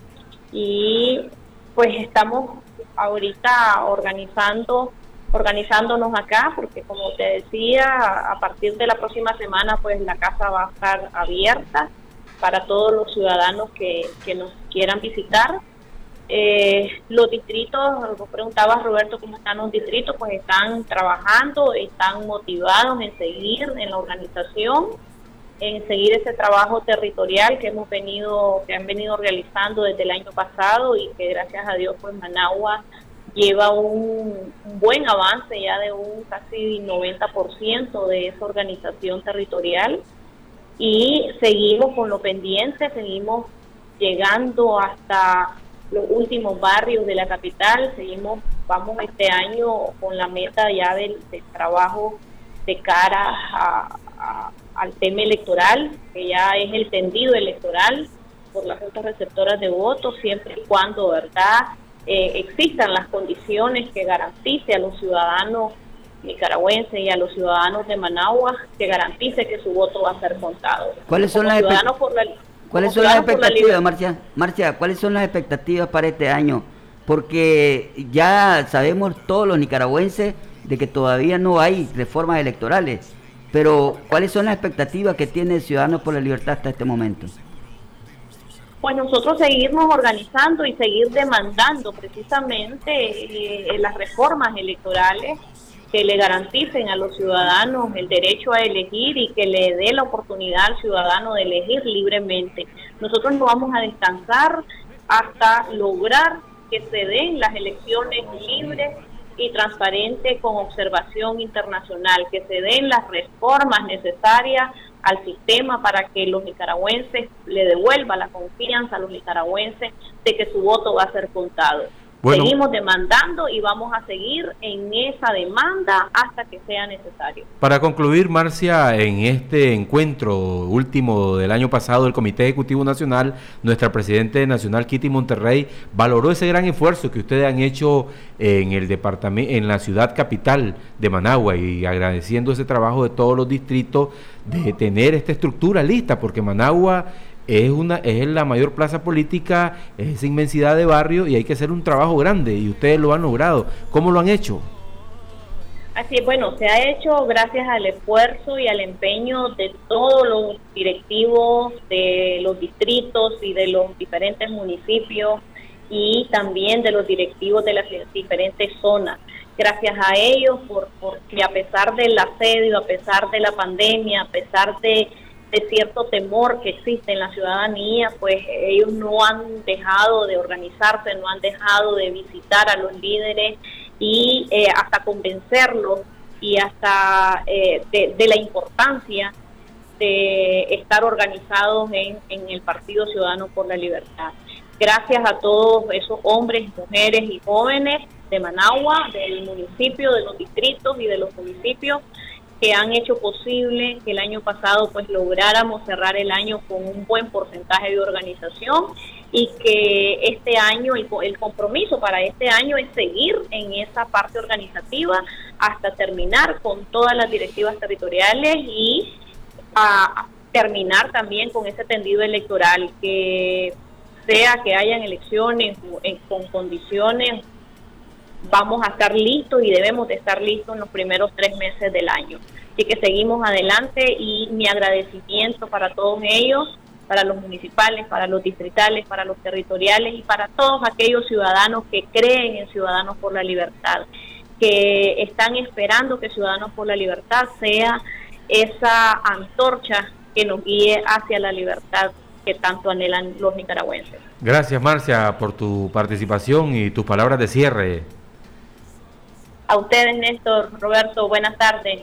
Y pues estamos ahorita organizando organizándonos acá porque como te decía a partir de la próxima semana pues la casa va a estar abierta para todos los ciudadanos que, que nos quieran visitar. Eh, los distritos, vos preguntabas Roberto cómo están los distritos, pues están trabajando, están motivados en seguir en la organización, en seguir ese trabajo territorial que hemos venido, que han venido realizando desde el año pasado y que gracias a Dios pues Managua lleva un, buen avance ya de un casi 90% de esa organización territorial y seguimos con lo pendiente, seguimos llegando hasta los últimos barrios de la capital. Seguimos, vamos este año con la meta ya del, trabajo de cara al tema electoral, que ya es el tendido electoral por las otras receptoras de votos, siempre y cuando, ¿verdad?, eh, existan las condiciones que garantice a los ciudadanos nicaragüenses y a los ciudadanos de Managua que garantice que su voto va a ser contado. ¿Cuáles son las la ¿Cuáles son las expectativas, Marcia? Marcia, ¿cuáles son las expectativas para este año? Porque ya sabemos todos los nicaragüenses de que todavía no hay reformas electorales, pero ¿cuáles son las expectativas que tiene Ciudadanos por la Libertad hasta este momento? Pues nosotros seguirnos organizando y seguir demandando precisamente eh, las reformas electorales que le garanticen a los ciudadanos el derecho a elegir y que le dé la oportunidad al ciudadano de elegir libremente. Nosotros no vamos a descansar hasta lograr que se den las elecciones libres y transparentes con observación internacional, que se den las reformas necesarias al sistema para que los nicaragüenses le devuelva la confianza a los nicaragüenses de que su voto va a ser contado. Seguimos demandando y vamos a seguir en esa demanda hasta que sea necesario. Para concluir, Marcia, en este encuentro último del año pasado del Comité Ejecutivo Nacional, nuestra Presidente Nacional, Kitty Monterrey, valoró ese gran esfuerzo que ustedes han hecho en el departamento, en la ciudad capital de Managua y agradeciendo ese trabajo de todos los distritos de tener esta estructura lista, porque Managua es, una, es la mayor plaza política, es esa inmensidad de barrio y hay que hacer un trabajo grande y ustedes lo han logrado. ¿Cómo lo han hecho? Así es, bueno, se ha hecho gracias al esfuerzo y al empeño de todos los directivos de los distritos y de los diferentes municipios y también de los directivos de las diferentes zonas. Gracias a ellos, por, porque a pesar del asedio, a pesar de la pandemia, a pesar de de cierto temor que existe en la ciudadanía, pues ellos no han dejado de organizarse, no han dejado de visitar a los líderes y eh, hasta convencerlos y hasta eh, de, la importancia de estar organizados en, en el Partido Ciudadano por la Libertad. Gracias a todos esos hombres, mujeres y jóvenes de Managua, del municipio, de los distritos y de los municipios que han hecho posible que el año pasado pues lográramos cerrar el año con un buen porcentaje de organización y que este año el, compromiso para este año es seguir en esa parte organizativa hasta terminar con todas las directivas territoriales y a, terminar también con ese tendido electoral que sea que hayan elecciones con condiciones vamos a estar listos y debemos de estar listos en los primeros tres meses del año. Así que seguimos adelante y mi agradecimiento para todos ellos, para los municipales, para los distritales, para los territoriales y para todos aquellos ciudadanos que creen en Ciudadanos por la Libertad, que están esperando que Ciudadanos por la Libertad sea esa antorcha que nos guíe hacia la libertad que tanto anhelan los nicaragüenses. Gracias Marcia por tu participación y tus palabras de cierre. A ustedes, Néstor, Roberto, buenas tardes.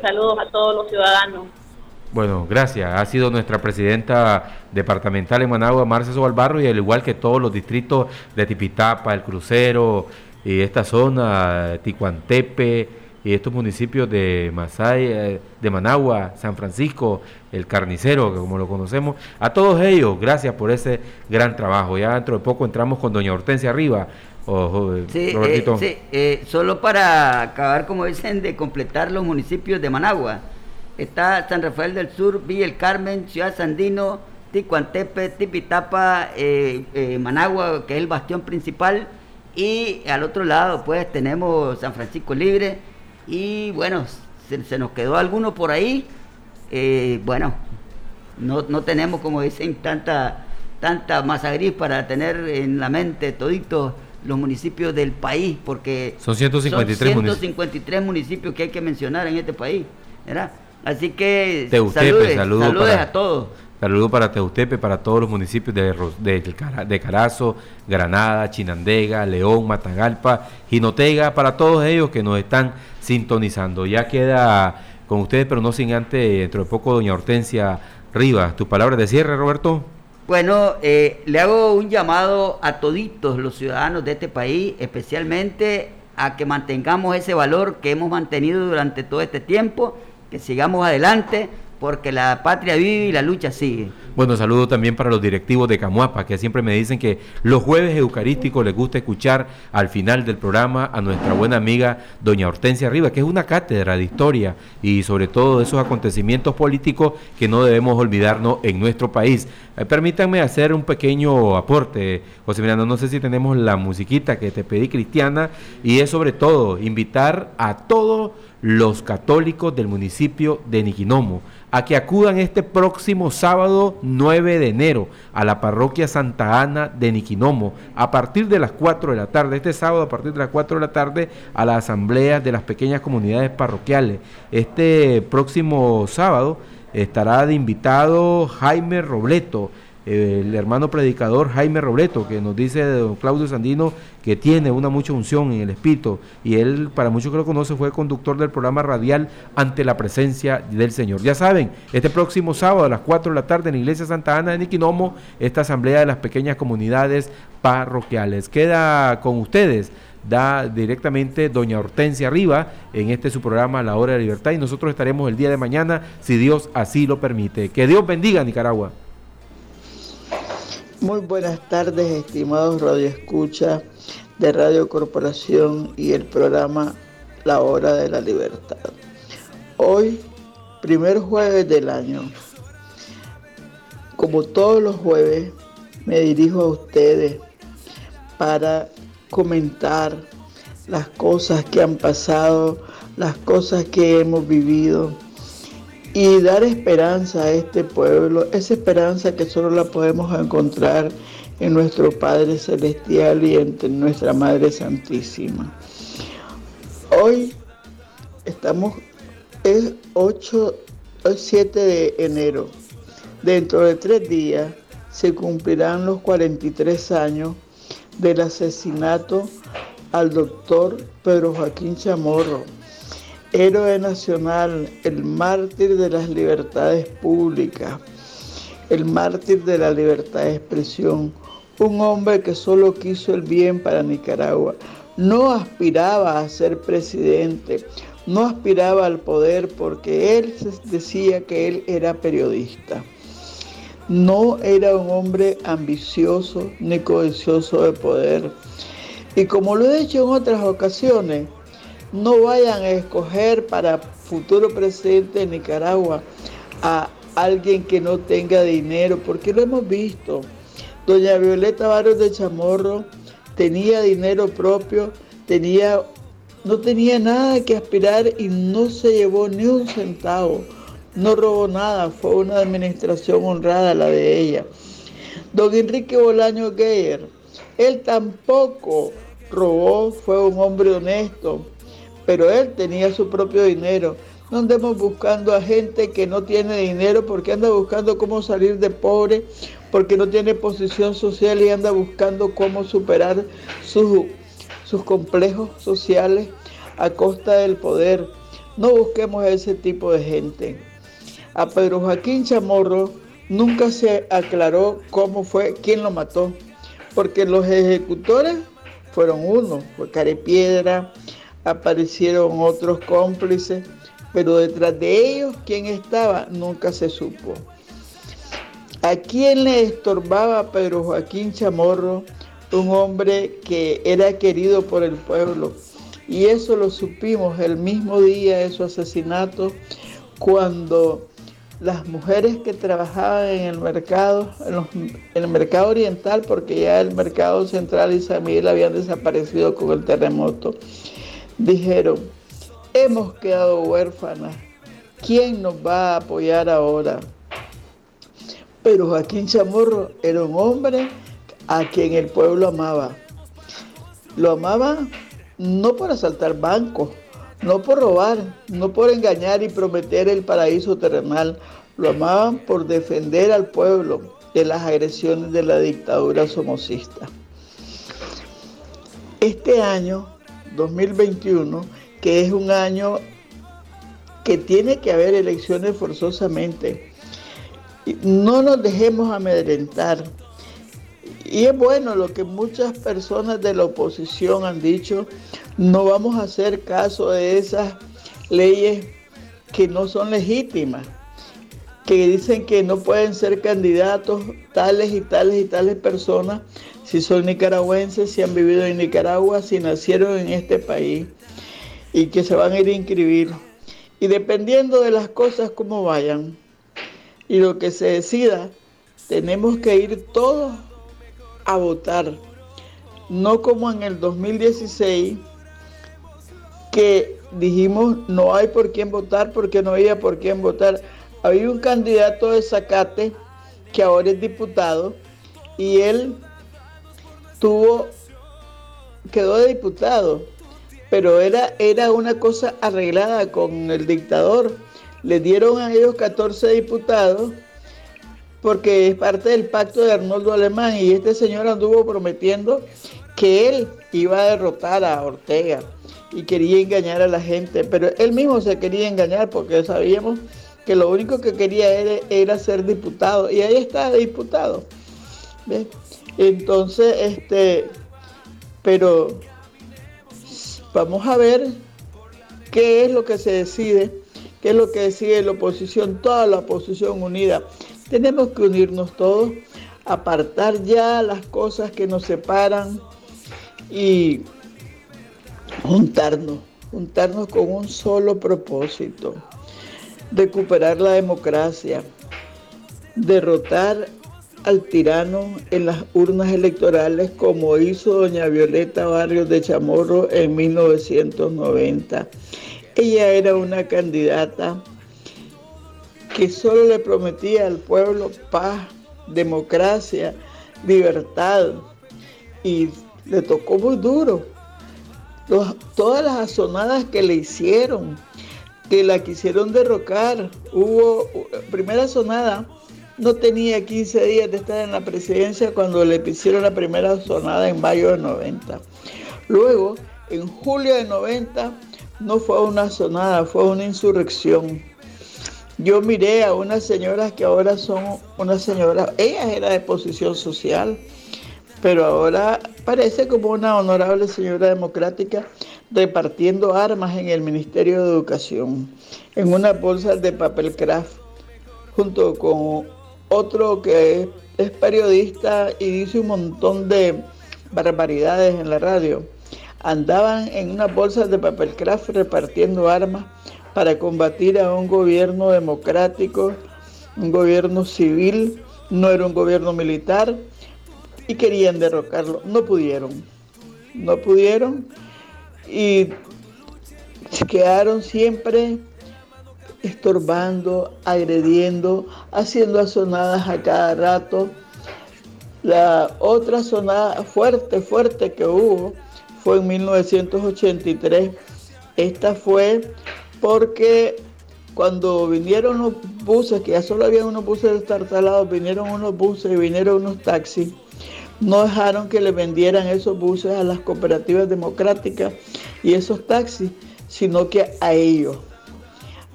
Saludos a todos los ciudadanos. Bueno, gracias. Ha sido nuestra presidenta departamental en Managua, Marcia Sobalbarro, y al igual que todos los distritos de Tipitapa, El Crucero y esta zona, Ticuantepe y estos municipios de Masay, eh, de Managua, San Francisco, El Carnicero, como lo conocemos. A todos ellos, gracias por ese gran trabajo. Ya dentro de poco entramos con doña Hortensia Arriba. O- Sí, Robertito. eh, sí, eh, solo para acabar, como dicen, de completar los municipios de Managua. Está San Rafael del Sur, Villa El Carmen, Ciudad Sandino, Ticuantepe, Tipitapa, eh, eh, Managua, que es el bastión principal. Y al otro lado, pues, tenemos San Francisco Libre. Y bueno, se, se nos quedó alguno por ahí. Eh, bueno, no, no tenemos, como dicen, tanta, tanta masa gris para tener en la mente toditos los municipios del país, porque Son 153 son municipios. 153 municipios que hay que mencionar en este país, ¿verdad? Así que Teustepe, saludes, saludo saludes para- a todos. Saludo para Teustepe, para todos los municipios de, de, de Carazo, Granada, Chinandega, León, Matagalpa, Jinotega, para todos ellos que nos están sintonizando. Ya queda con ustedes, pero no sin antes, dentro de poco, doña Hortensia Rivas. ¿Tus palabras de cierre, Roberto? Bueno, eh, le hago un llamado a toditos los ciudadanos de este país, especialmente a que mantengamos ese valor que hemos mantenido durante todo este tiempo, que sigamos adelante, porque la patria vive y la lucha sigue. Bueno, saludo también para los directivos de Camuapa, que siempre me dicen que los jueves eucarísticos les gusta escuchar al final del programa a nuestra buena amiga doña Hortensia Rivas, que es una cátedra de historia y sobre todo de esos acontecimientos políticos que no debemos olvidarnos en nuestro país. Eh, permítanme hacer un pequeño aporte, José Miranda, no sé si tenemos la musiquita que te pedí, Cristiana, y es sobre todo invitar a todos los católicos del municipio de Niquinomo a que acudan este próximo sábado 9 de enero a la parroquia Santa Ana de Niquinomo a partir de las 4 de la tarde. Este sábado a partir de las 4 de la tarde a la asamblea de las pequeñas comunidades parroquiales. Este próximo sábado estará de invitado Jaime Robleto, el hermano predicador Jaime Robleto, que nos dice de don Claudio Sandino que tiene una mucha unción en el espíritu y él, para muchos que lo conocen, fue conductor del programa radial ante la presencia del Señor. Ya saben, este próximo sábado a las 4 de la tarde en la iglesia Santa Ana de Niquinomo, esta asamblea de las pequeñas comunidades parroquiales. Queda con ustedes da directamente doña Hortensia Arriba en este su programa La Hora de la Libertad y nosotros estaremos el día de mañana si Dios así lo permite. Que Dios bendiga a Nicaragua. Muy buenas tardes, estimados radioescuchas de Radio Corporación y el programa La Hora de la Libertad. Hoy, primer jueves del año, como todos los jueves, me dirijo a ustedes para comentar las cosas que han pasado, las cosas que hemos vivido y dar esperanza a este pueblo, esa esperanza que solo la podemos encontrar en nuestro Padre Celestial y en nuestra Madre Santísima. Hoy estamos, es 8, es 7 de enero. Dentro de tres días se cumplirán los 43 años del asesinato al doctor Pedro Joaquín Chamorro, héroe nacional, el mártir de las libertades públicas, el mártir de la libertad de expresión, un hombre que solo quiso el bien para Nicaragua, no aspiraba a ser presidente, no aspiraba al poder porque él decía que él era periodista. No era un hombre ambicioso ni codicioso de poder. Y como lo he dicho en otras ocasiones, no vayan a escoger para futuro presidente de Nicaragua a alguien que no tenga dinero, porque lo hemos visto. Doña Violeta Barrios de Chamorro tenía dinero propio, tenía, no tenía nada que aspirar y no se llevó ni un centavo, no robó nada, fue una administración honrada la de ella. Don Enrique Bolaño Geyer, él tampoco robó, fue un hombre honesto, pero él tenía su propio dinero. No andemos buscando a gente que no tiene dinero porque anda buscando cómo salir de pobre, porque no tiene posición social y anda buscando cómo superar sus, sus complejos sociales a costa del poder. No busquemos ese tipo de gente. A Pedro Joaquín Chamorro nunca se aclaró cómo fue, quién lo mató, porque los ejecutores fueron uno, fue Carepiedra, aparecieron otros cómplices, pero detrás de ellos, quién estaba, nunca se supo. ¿A quién le estorbaba Pedro Joaquín Chamorro, un hombre que era querido por el pueblo? Y eso lo supimos el mismo día de su asesinato, cuando las mujeres que trabajaban en el mercado, en, el mercado oriental, porque ya el mercado central y San Miguel habían desaparecido con el terremoto, dijeron, hemos quedado huérfanas, ¿quién nos va a apoyar ahora? Pero Joaquín Chamorro era un hombre a quien el pueblo amaba. Lo amaba no por asaltar bancos, no por robar, no por engañar y prometer el paraíso terrenal, lo amaban por defender al pueblo de las agresiones de la dictadura somocista. Este año, 2021, que es un año que tiene que haber elecciones forzosamente, no nos dejemos amedrentar. Y es bueno lo que muchas personas de la oposición han dicho, no vamos a hacer caso de esas leyes que no son legítimas, que dicen que no pueden ser candidatos tales y tales y tales personas si son nicaragüenses, si han vivido en Nicaragua, si nacieron en este país y que se van a ir a inscribir. Y dependiendo de las cosas como vayan y lo que se decida, tenemos que ir todos a votar. No como en el 2016 que dijimos no hay por quién votar porque no había por quién votar. Había un candidato de Zacate que ahora es diputado y él tuvo, quedó de diputado, pero era, era una cosa arreglada con el dictador. Le dieron a ellos 14 diputados porque es parte del pacto de Arnoldo Alemán y este señor anduvo prometiendo que él iba a derrotar a Ortega y quería engañar a la gente, pero él mismo se quería engañar porque sabíamos que lo único que quería era, ser diputado y ahí está diputado. Entonces, este, pero vamos a ver qué es lo que se decide, qué es lo que decide la oposición, toda la oposición unida. Tenemos que unirnos todos, apartar ya las cosas que nos separan y juntarnos, juntarnos con un solo propósito, recuperar la democracia, derrotar al tirano en las urnas electorales como hizo doña Violeta Barrios de Chamorro en 1990. Ella era una candidata que solo le prometía al pueblo paz, democracia, libertad y le tocó muy duro todas las azonadas que le hicieron, que la quisieron derrocar. Hubo, primera sonada, no tenía 15 días de estar en la presidencia cuando le hicieron la primera sonada en mayo de 90. Luego, en julio de 90, no fue una sonada, fue una insurrección. Yo miré a unas señoras que ahora son unas señoras, ellas eran de posición social, pero ahora parece como una honorable señora democrática repartiendo armas en el Ministerio de Educación, en una bolsa de papel craft, junto con otro que es, periodista y dice un montón de barbaridades en la radio. Andaban en una bolsa de papel craft repartiendo armas para combatir a un gobierno democrático, un gobierno civil, no era un gobierno militar, y querían derrocarlo. No pudieron, no pudieron y se quedaron siempre estorbando, agrediendo, haciendo asonadas a cada rato. La otra sonada fuerte, fuerte que hubo fue en 1983. Esta fue porque cuando vinieron los buses, que ya solo había unos buses destartalados, vinieron unos buses y vinieron unos taxis no dejaron que le vendieran esos buses a las cooperativas democráticas y esos taxis, sino que a ellos.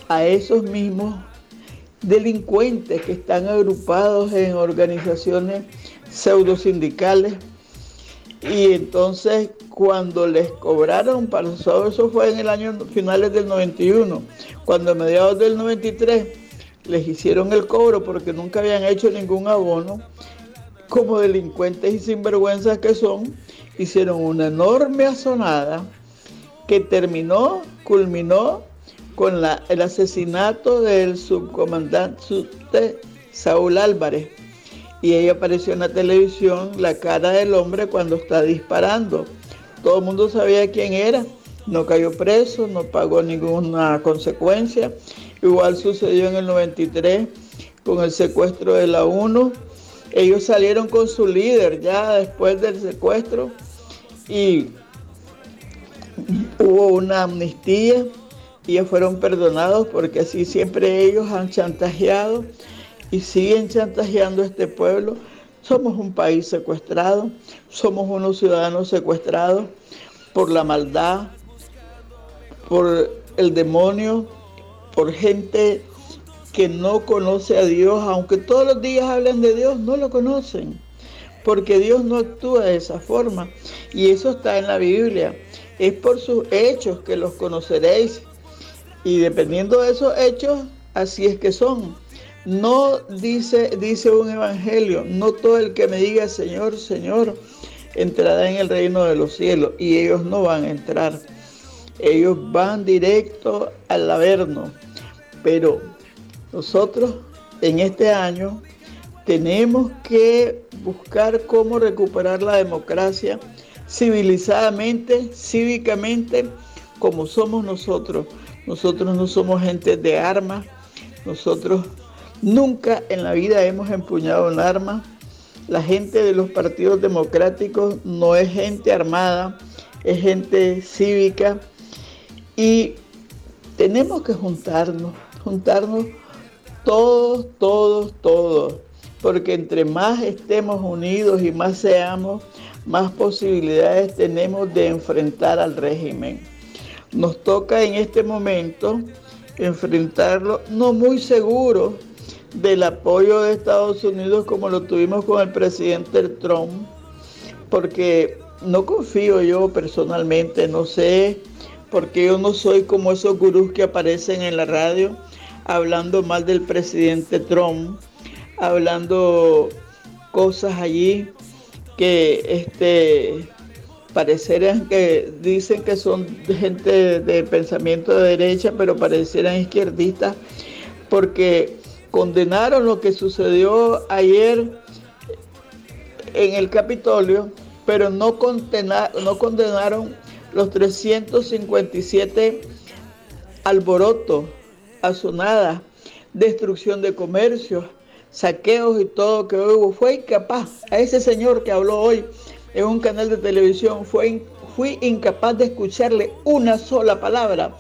a esos mismos delincuentes que están agrupados en organizaciones pseudosindicales y entonces cuando les cobraron, pasó, eso fue en el año finales del 91, cuando a mediados del 93 les hicieron el cobro porque nunca habían hecho ningún abono, como delincuentes y sinvergüenzas que son, hicieron una enorme asonada que terminó, culminó con el asesinato del subcomandante Saúl Álvarez. Y ahí apareció en la televisión la cara del hombre cuando está disparando. Todo el mundo sabía quién era. No cayó preso, no pagó ninguna consecuencia. Igual sucedió en el 93 con el secuestro de la 1. Ellos salieron con su líder ya después del secuestro y hubo una amnistía y ellos fueron perdonados porque así siempre ellos han chantajeado y siguen chantajeando a este pueblo. Somos un país secuestrado, somos unos ciudadanos secuestrados por la maldad, por el demonio, por gente que no conoce a Dios, aunque todos los días hablan de Dios, no lo conocen, porque Dios no actúa de esa forma. Y eso está en la Biblia. Es por sus hechos que los conoceréis. Y dependiendo de esos hechos, así es que son. No dice, dice un evangelio, no todo el que me diga Señor, Señor, entrará en el reino de los cielos. Y ellos no van a entrar. Ellos van directo al averno. Pero nosotros en este año tenemos que buscar cómo recuperar la democracia civilizadamente, cívicamente, como somos nosotros. Nosotros no somos gente de armas, nosotros nunca en la vida hemos empuñado un arma. La gente de los partidos democráticos no es gente armada, es gente cívica y tenemos que juntarnos, juntarnos todos, todos, todos, porque entre más estemos unidos y más seamos, más posibilidades tenemos de enfrentar al régimen. Nos toca en este momento enfrentarlo, no muy seguro del apoyo de Estados Unidos como lo tuvimos con el presidente Trump, porque no confío yo personalmente, no sé, porque yo no soy como esos gurús que aparecen en la radio hablando mal del presidente Trump, hablando cosas allí que este parecieran que dicen que son gente de pensamiento de derecha, pero parecieran izquierdistas, porque condenaron lo que sucedió ayer en el Capitolio, pero no, no condenaron los 357 alborotos, destrucción de comercios, saqueos y todo que hubo. Fue incapaz, a ese señor que habló hoy en un canal de televisión, fue, fui incapaz de escucharle una sola palabra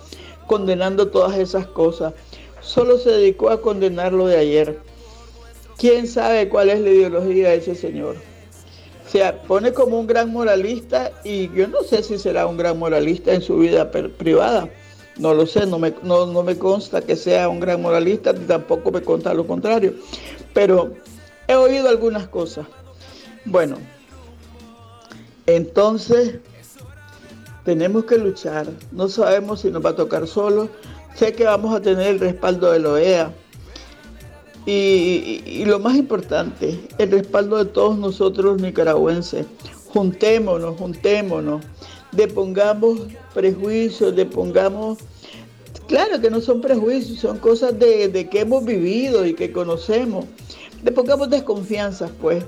condenando todas esas cosas. Solo se dedicó a condenar lo de ayer. ¿Quién sabe cuál es la ideología de ese señor? se pone como un gran moralista y yo no sé si será un gran moralista en su vida privada. No lo sé, no me, no, me consta que sea un gran moralista, tampoco me consta lo contrario. Pero he oído algunas cosas. Bueno, entonces tenemos que luchar. No sabemos si nos va a tocar solo. Sé que vamos a tener el respaldo de la OEA y, lo más importante, el respaldo de todos nosotros nicaragüenses. Juntémonos, juntémonos, depongamos prejuicios, depongamos... Claro que no son prejuicios, son cosas de, de que hemos vivido y que conocemos. Depongamos desconfianzas, pues,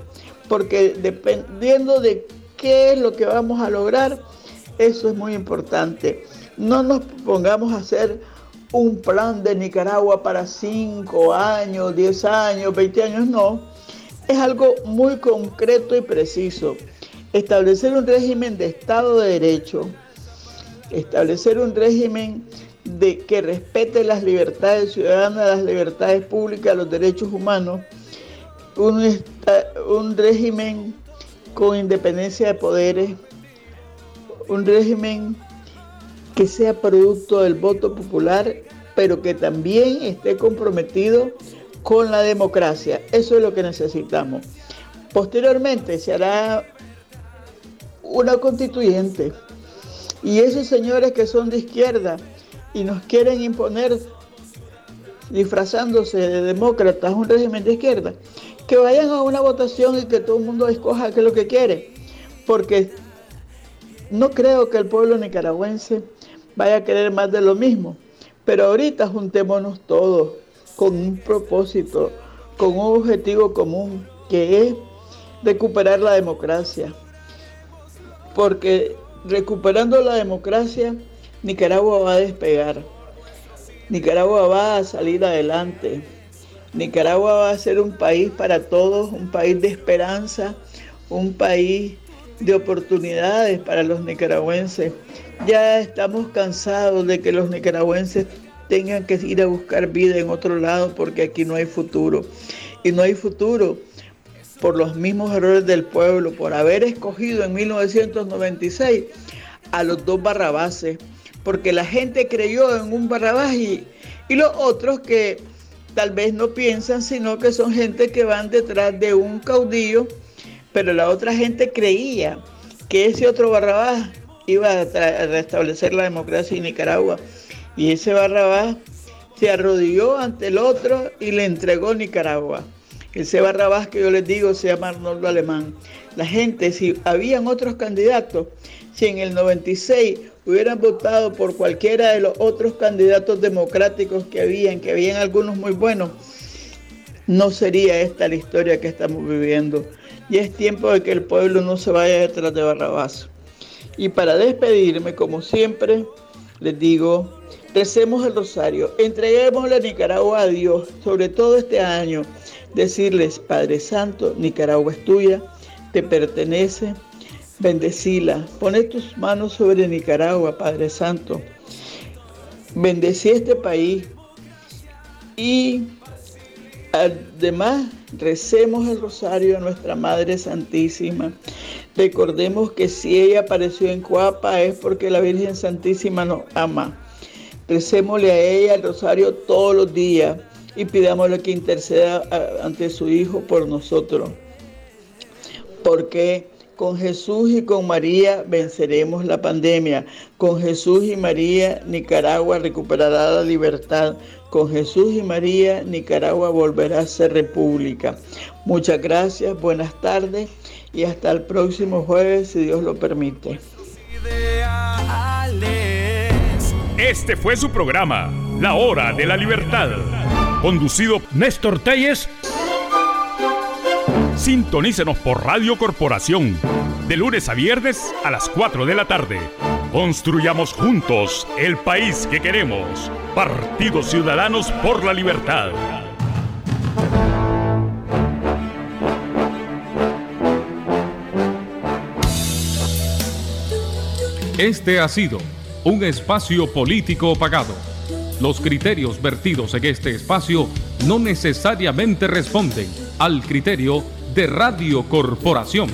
porque dependiendo de qué es lo que vamos a lograr, eso es muy importante. No nos pongamos a hacer un plan de Nicaragua para 5 años, 10 años, 20 años, no. Es algo muy concreto y preciso. Establecer un régimen de Estado de Derecho, establecer un régimen de que respete las libertades ciudadanas, las libertades públicas, los derechos humanos, un, un régimen con independencia de poderes, un régimen que sea producto del voto popular, pero que también esté comprometido con la democracia. Eso es lo que necesitamos. Posteriormente se hará una constituyente. Y esos señores que son de izquierda y nos quieren imponer disfrazándose de demócratas un régimen de izquierda, que vayan a una votación y que todo el mundo escoja qué es lo que quiere, porque no creo que el pueblo nicaragüense vaya a querer más de lo mismo, pero ahorita juntémonos todos con un propósito, con un objetivo común, que es recuperar la democracia, porque recuperando la democracia, Nicaragua va a despegar. Nicaragua va a salir adelante. Nicaragua va a ser un país para todos, un país de esperanza, un país de oportunidades para los nicaragüenses. Ya estamos cansados de que los nicaragüenses tengan que ir a buscar vida en otro lado porque aquí no hay futuro. Y no hay futuro por los mismos errores del pueblo, por haber escogido en 1996 a los dos barrabases, porque la gente creyó en un barrabás y, los otros que tal vez no piensan, sino que son gente que van detrás de un caudillo, pero la otra gente creía que ese otro barrabás iba a, a restablecer la democracia en Nicaragua. Y ese barrabás se arrodilló ante el otro y le entregó Nicaragua. Ese Barrabás que yo les digo se llama Arnoldo Alemán. La gente, si habían otros candidatos, si en el 96 hubieran votado por cualquiera de los otros candidatos democráticos que habían, que habían algunos muy buenos, no sería esta la historia que estamos viviendo. Y es tiempo de que el pueblo no se vaya detrás de Barrabás. Y para despedirme, como siempre, les digo, recemos el rosario, entreguemos la Nicaragua a Dios, sobre todo este año, decirles, Padre Santo, Nicaragua es tuya, te pertenece, bendecila, pone tus manos sobre Nicaragua, Padre Santo, bendecí este país y además recemos el rosario a nuestra Madre Santísima. Recordemos que si ella apareció en Cuapa es porque la Virgen Santísima nos ama. Recémosle a ella el rosario todos los días y pidámosle que interceda ante su Hijo por nosotros. Porque con Jesús y con María venceremos la pandemia. Con Jesús y María Nicaragua recuperará la libertad. Con Jesús y María Nicaragua volverá a ser república. Muchas gracias, buenas tardes y hasta el próximo jueves si Dios lo permite. Este fue su programa, La Hora de la Libertad Conducido Néstor Telles. Sintonícenos por Radio Corporación. De lunes a viernes a las 4 de la tarde. Construyamos juntos el país que queremos. Partidos Ciudadanos por la Libertad. Este ha sido un espacio político pagado los criterios vertidos en este espacio no necesariamente responden al criterio de Radio Corporación.